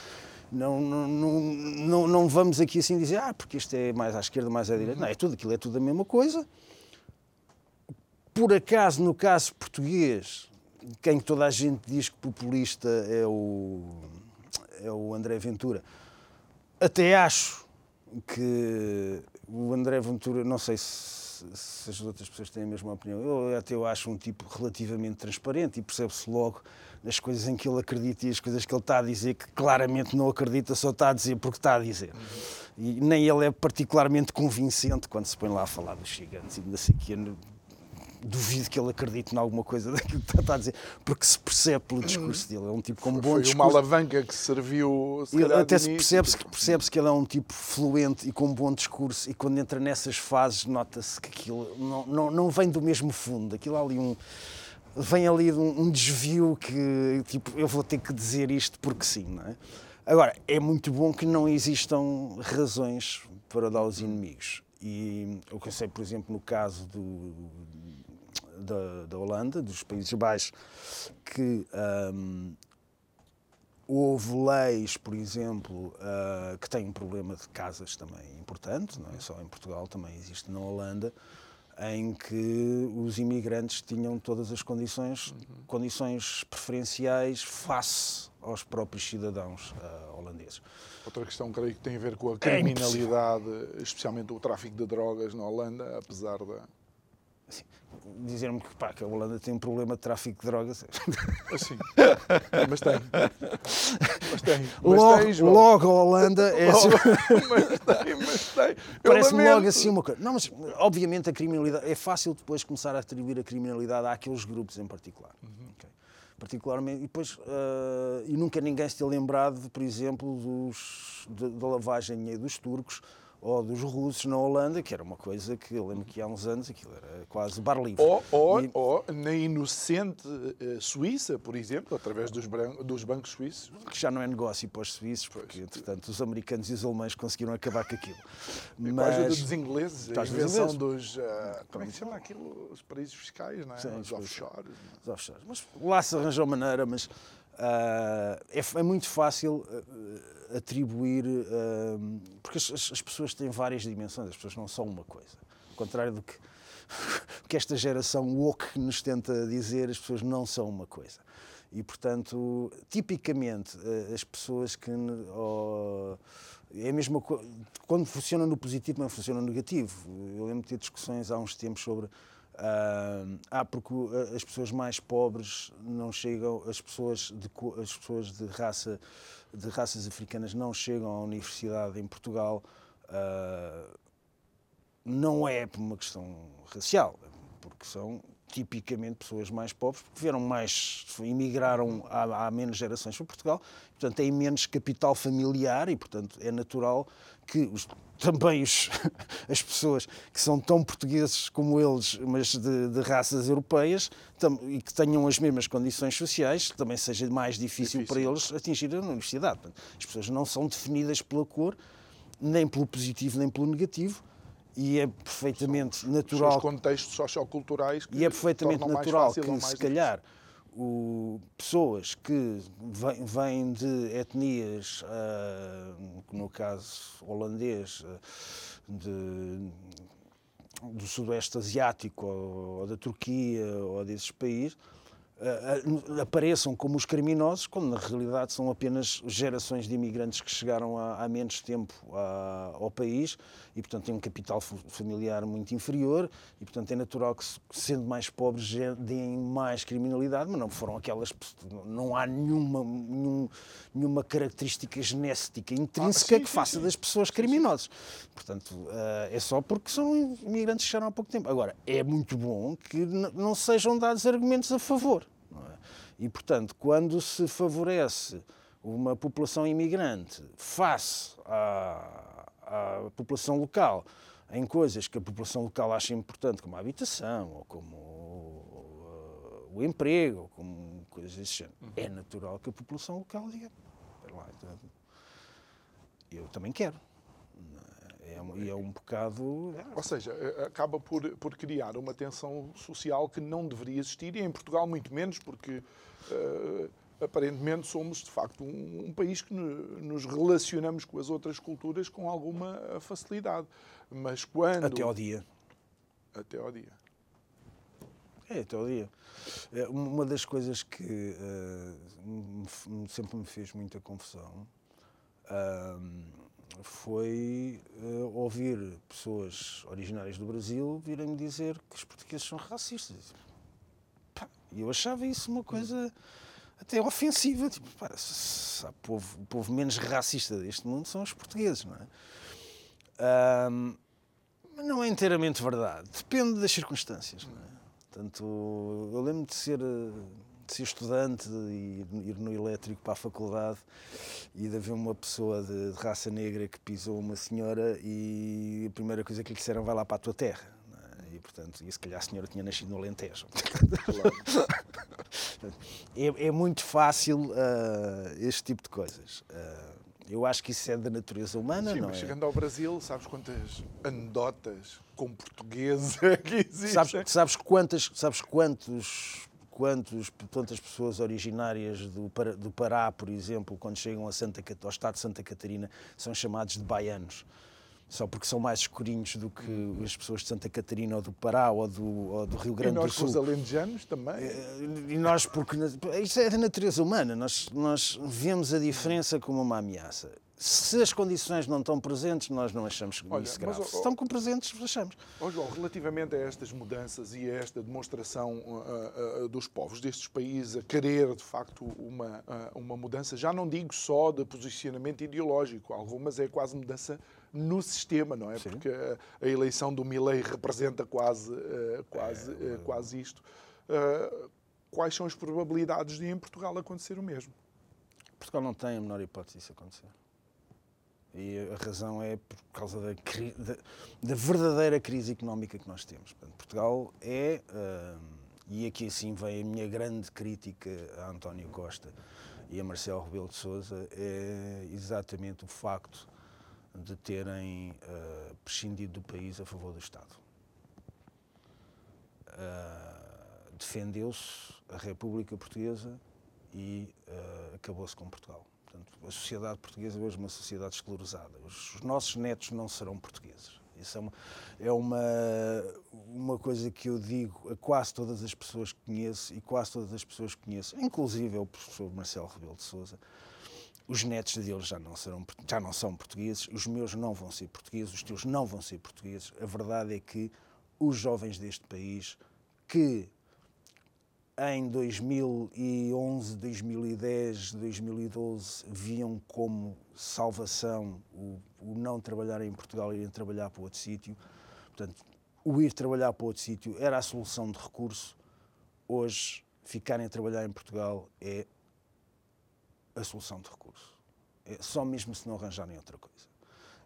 não, não, não, não, vamos aqui assim dizer, ah, porque isto é mais à esquerda, mais à direita. Não, é tudo aquilo, é tudo a mesma coisa. Por acaso, no caso português, quem toda a gente diz que populista é o, é o André Ventura, até acho que o André Ventura, não sei se, se as outras pessoas têm a mesma opinião, eu até eu acho um tipo relativamente transparente e percebe-se logo nas coisas em que ele acredita e as coisas que ele está a dizer que claramente não acredita, só está a dizer porque está a dizer. E nem ele é particularmente convincente quando se põe lá a falar dos gigantes e quê. Duvido que ele acredite em alguma coisa daquilo que está a dizer, porque se percebe pelo discurso dele. É um tipo com bom Foi uma discurso. alavanca que serviu. Se Ele até se percebe-se que, percebe que ele é um tipo fluente e com bom discurso e quando entra nessas fases nota-se que aquilo não, não, não vem do mesmo fundo. Aquilo há ali um... Vem ali um, um desvio que, tipo, eu vou ter que dizer isto porque sim, não é? Agora, é muito bom que não existam razões para dar aos inimigos. E o que eu sei, por exemplo, no caso do, da, da Holanda, dos Países Baixos, que hum, houve leis, por exemplo, ah, que têm um problema de casas também importante, não é só em Portugal, também existe na Holanda, em que os imigrantes tinham todas as condições, condições preferenciais face aos próprios cidadãos ah, holandeses. Outra questão, creio que tem a ver com a É criminalidade, especialmente o tráfico de drogas na Holanda, apesar da. Assim, Dizer-me que, pá, que a Holanda tem um problema de tráfico de drogas. Assim. mas tem. Mas tem. Mas logo, tem, logo a Holanda é assim- mas tem, mas tem. Parece-me logo assim uma coisa. Não, mas obviamente a criminalidade. É fácil depois começar a atribuir a criminalidade àqueles grupos em particular. ok? Particularmente. E depois. ah, e nunca ninguém se tem lembrado, por exemplo, dos, da, lavagem dos turcos ou dos russos na Holanda, que era uma coisa que eu lembro que há uns anos aquilo era quase bar livre. Ou, ou, E- ou na inocente eh, Suíça, por exemplo, através dos, dos bancos suíços. que já não é negócio para os suíços, porque entretanto os americanos e os alemães conseguiram acabar com aquilo. Com a ajuda Mas dos ingleses, a invenção dos. ah, como é que se chama aquilo? Os paraísos fiscais, não é? Sim, os os offshores. é? os offshores. Mas lá se arranjou maneira, mas é, f- é muito fácil ah, atribuir, ah, porque as, as- as pessoas têm várias dimensões, as pessoas não são uma coisa. Ao contrário do que que esta geração woke nos tenta dizer, as pessoas não são uma coisa. E, portanto, tipicamente, as pessoas que. Oh, é a mesma. Quando funciona no positivo, não funciona no negativo. Eu lembro de ter discussões há uns tempos sobre. Uh, ah, porque as pessoas mais pobres não chegam, as pessoas de, as pessoas de, raça, de raças africanas não chegam à universidade em Portugal. Uh, não é por uma questão racial, é porque são tipicamente pessoas mais pobres, porque vieram mais, emigraram há, há, menos gerações para Portugal, portanto têm menos capital familiar e, portanto, é natural que os, também os, as pessoas que são tão portugueses como eles, mas de, de raças europeias, tam, e que tenham as mesmas condições sociais, também seja mais difícil, difícil. para eles atingir a universidade. As pessoas não são definidas pela cor, nem pelo positivo, nem pelo negativo, e é perfeitamente natural. Os contextos socioculturais que E é perfeitamente natural que, se calhar, o, pessoas que vêm, de etnias, uh, no caso holandês, uh, de, do Sudoeste Asiático, ou, ou da Turquia, ou desses países, apareçam como os criminosos, quando na realidade são apenas gerações de imigrantes que chegaram há, menos tempo a, ao país e, portanto, têm um capital familiar muito inferior e, portanto, é natural que, sendo mais pobres, deem mais criminalidade, mas não foram aquelas. Não há nenhuma, nenhum, nenhuma característica genética intrínseca ah, sim, que faça sim, das pessoas criminosas. Portanto, uh, é só porque são imigrantes que chegaram há pouco tempo. Agora, é muito bom que não sejam dados argumentos a favor. E, portanto, quando se favorece uma população imigrante face à, à população local em coisas que a população local acha importante, como a habitação, ou como uh, o emprego, ou como coisas desse género, uhum. é natural que a população local diga: lá, então, eu também quero. E é um bocado. Ou seja, eh, acaba por, por criar uma tensão social que não deveria existir, e em Portugal muito menos, porque uh, aparentemente somos de facto um, um, país que nos relacionamos com as outras culturas com alguma facilidade. Mas quando. Até ao dia. Até ao dia. É, até ao dia. É, uma das coisas que uh, sempre me fez muita confusão. Uh, foi uh, ouvir pessoas originárias do Brasil virem-me dizer que os portugueses são racistas. E eu achava isso uma coisa até ofensiva. Tipo, pá, se, povo, o povo menos racista deste mundo são os portugueses, não é? Um, mas não é inteiramente verdade. Depende das circunstâncias. Não é? Portanto, eu lembro de ser de ser estudante e ir no elétrico para a faculdade e de haver uma pessoa de, de raça negra que pisou uma senhora e a primeira coisa que lhe disseram vai lá para a tua terra. É? E, portanto, e se calhar a senhora tinha nascido no Alentejo. é, é, muito fácil uh, este tipo de coisas. Uh, eu acho que isso é da natureza humana, Sim, não mas é? chegando ao Brasil, sabes quantas anedotas com portugueses é que existem? Sabes, sabes, quantas, sabes quantos quantos, quantas pessoas originárias do, do Pará, por exemplo, quando chegam a Santa, ao estado de Santa Catarina, são chamados de baianos só porque são mais escurinhos do que as pessoas de Santa Catarina ou do Pará ou do, ou do Rio Grande do Sul. E nós, os alentejanos, também. Eh, e nós, porque isso é da natureza humana, nós, nós vemos a diferença como uma ameaça. Se as condições não estão presentes, nós não achamos Olha, isso grave. Mas, Se estão com presentes, achamos. Oh, João, relativamente a estas mudanças e a esta demonstração uh, uh, dos povos destes países a querer, de facto, uma, uh, uma mudança, já não digo só de posicionamento ideológico, algumas é quase mudança no sistema, não é? Sim. Porque a, a, eleição do Milley representa quase, quase, é, quase isto. quais são as probabilidades de em Portugal acontecer o mesmo? Portugal não tem a menor hipótese disso acontecer. E a razão é por causa da, da, da verdadeira crise económica que nós temos. Portanto, Portugal é, uh, e aqui assim vem a minha grande crítica a António Costa e a Marcelo Rebelo de Sousa, é exatamente o facto de terem uh, prescindido do país a favor do Estado. Uh, Defendeu-se a República Portuguesa e acabou-se com Portugal. Portanto, a sociedade portuguesa é hoje uma sociedade esclerosada. Os nossos netos não serão portugueses. Isso é uma, é uma, uma coisa que eu digo a quase todas as pessoas que conheço e quase todas as pessoas que conheço, inclusive o professor Marcelo Rebelo de Sousa. Os netos deles já não, serão, já não são portugueses, os meus não vão ser portugueses, os teus não vão ser portugueses. A verdade é que os jovens deste país que em 2011, 2010, 2012 viam como salvação o, o, não trabalhar em Portugal e irem trabalhar para outro sítio. Portanto, o ir trabalhar para outro sítio era a solução de recurso. Hoje, ficarem a trabalhar em Portugal é a solução de recurso. É só mesmo se não arranjarem outra coisa.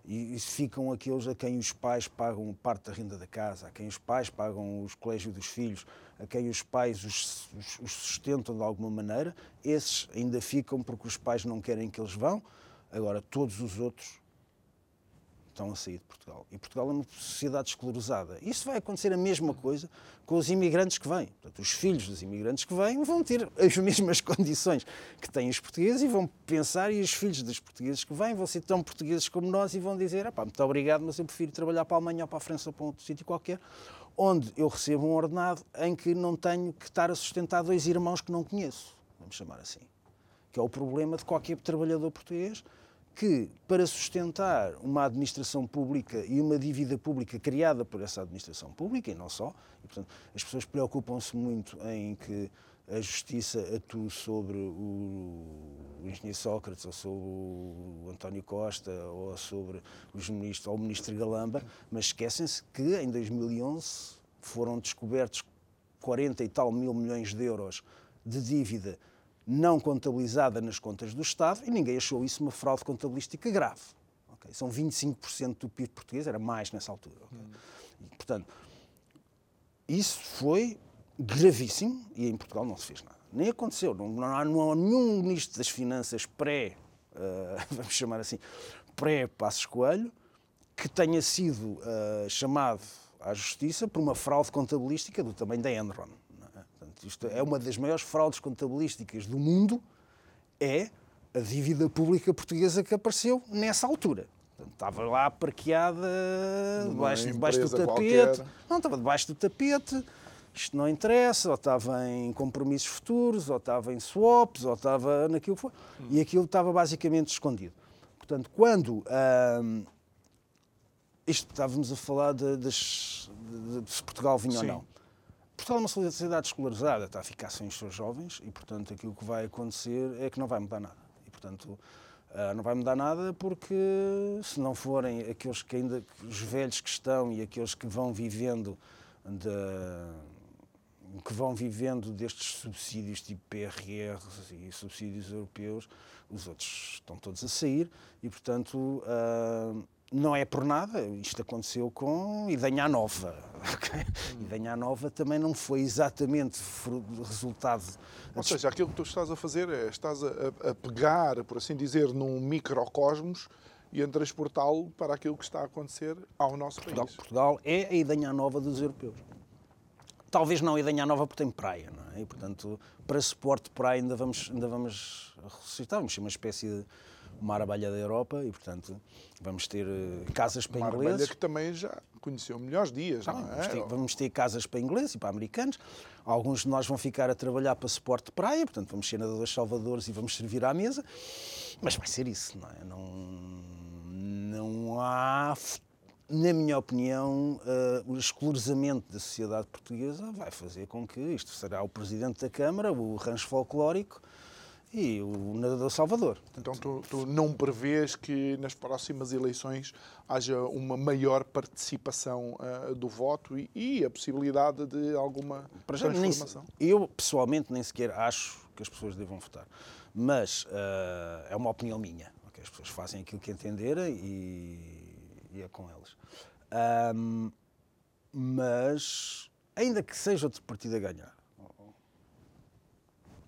E, ficam aqueles a quem os pais pagam parte da renda da casa, a quem os pais pagam os colégios dos filhos, a quem os pais os, os, os sustentam de alguma maneira. Esses ainda ficam porque os pais não querem que eles vão. Agora, todos os outros estão a sair de Portugal. E Portugal é uma sociedade esclerosada. Isso vai acontecer a mesma coisa com os imigrantes que vêm. Portanto, os filhos dos imigrantes que vêm vão ter as mesmas condições que têm os portugueses e vão pensar, e os filhos dos portugueses que vêm vão ser tão portugueses como nós e vão dizer, muito obrigado, mas eu prefiro trabalhar para a Alemanha ou para a França ou para outro sítio qualquer, onde eu recebo um ordenado em que não tenho que estar a sustentar dois irmãos que não conheço, vamos chamar assim. Que é o problema de qualquer trabalhador português que, para sustentar uma administração pública e uma dívida pública criada por essa administração pública, e não só, e, portanto, as pessoas preocupam-se muito em que a justiça atue sobre o, engenheiro Sócrates, ou sobre o António Costa, ou sobre os ministros, ou o ministro Galamba, mas esquecem-se que em 2011 foram descobertos 40 e tal mil milhões de euros de dívida não contabilizada nas contas do Estado e ninguém achou isso uma fraude contabilística grave. Okay? São 25% do PIB português, era mais nessa altura. Okay? E, portanto, isso foi gravíssimo e em Portugal não se fez nada. Nem aconteceu. Não, não, há, não há, nenhum ministro das Finanças pré, uh, vamos chamar assim, pré-Passos Coelho, que tenha sido uh, chamado à justiça por uma fraude contabilística do tamanho da Enron. Isto é uma das maiores fraudes contabilísticas do mundo, é a dívida pública portuguesa que apareceu nessa altura. Portanto, estava lá parqueada debaixo, debaixo do tapete. Qualquer. Não, estava debaixo do tapete. Isto não interessa, ou estava em compromissos futuros, ou estava em swaps, ou estava naquilo que foi. Hum. E aquilo estava basicamente escondido. Portanto, quando. Hum, isto estávamos a falar de, de, de, de se Portugal vinha Sim. ou não. Portugal é uma sociedade escolarizada, está a ficar sem os seus jovens e, portanto, aquilo que vai acontecer é que não vai mudar nada. E, portanto, ah, não vai mudar nada porque se não forem aqueles que ainda, os velhos que estão e aqueles que vão vivendo de, que vão vivendo destes subsídios tipo PRR e subsídios europeus, os outros estão todos a sair e, portanto, uh, não é por nada, isto aconteceu com Idanha Nova. Okay? Hum. Idanha Nova também não foi exatamente resultado. Ou seja, aquilo que tu estás a fazer é estás a, a pegar, por assim dizer, num microcosmos e a transportá-lo para aquilo que está a acontecer ao nosso Portugal, país. Portugal é a Idanha Nova dos europeus. Talvez não a Idanha Nova porque tem praia, não é? E, portanto, para suporte de praia ainda vamos, ainda vamos ressuscitar, vamos ser uma espécie de uma arabalha da Europa e, portanto, vamos ter eh, casas para uma ingleses. Uma arabalha que também já conheceu melhores dias, tá não, é? Vamos ter, vamos ter, casas para ingleses e para americanos. Alguns de nós vão ficar a trabalhar para suporte de praia, portanto, vamos ser nadadores salvadores e vamos servir à mesa. Mas vai ser isso, não é? Não, não há na minha opinião, uh, o esclarecimento da sociedade portuguesa vai fazer com que isto será o Presidente da Câmara, o rancho folclórico, e o nadador Salvador. Então tu, tu, não prevês que nas próximas eleições haja uma maior participação uh, do voto e, e, a possibilidade de alguma Para transformação? Nem, eu, pessoalmente, nem sequer acho que as pessoas devam votar. Mas uh, é uma opinião minha. Okay? As pessoas fazem aquilo que entenderem e, e é com elas. Um, mas, ainda que seja outro partido a ganhar,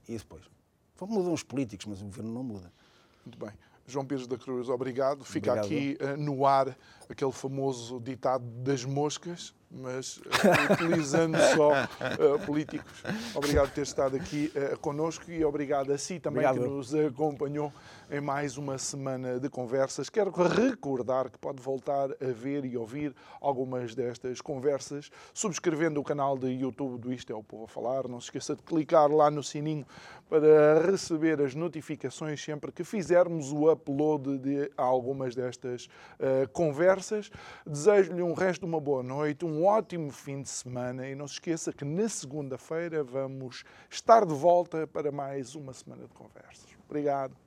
e depois? Mudam os políticos, mas o governo não muda. Muito bem. João Pedro da Cruz, obrigado. Fica obrigado. aqui uh, no ar aquele famoso ditado das moscas, mas uh, utilizando só uh, políticos. Obrigado por ter estado aqui uh, connosco e obrigado a si também obrigado. que nos acompanhou em mais uma semana de conversas. Quero recordar que pode voltar a ver e ouvir algumas destas conversas subscrevendo o canal de YouTube do Isto é o Povo a Falar. Não se esqueça de clicar lá no sininho para receber as notificações sempre que fizermos o upload de algumas destas uh, conversas. Desejo-lhe um resto de uma boa noite, um ótimo fim de semana e não se esqueça que na segunda-feira vamos estar de volta para mais uma semana de conversas. Obrigado.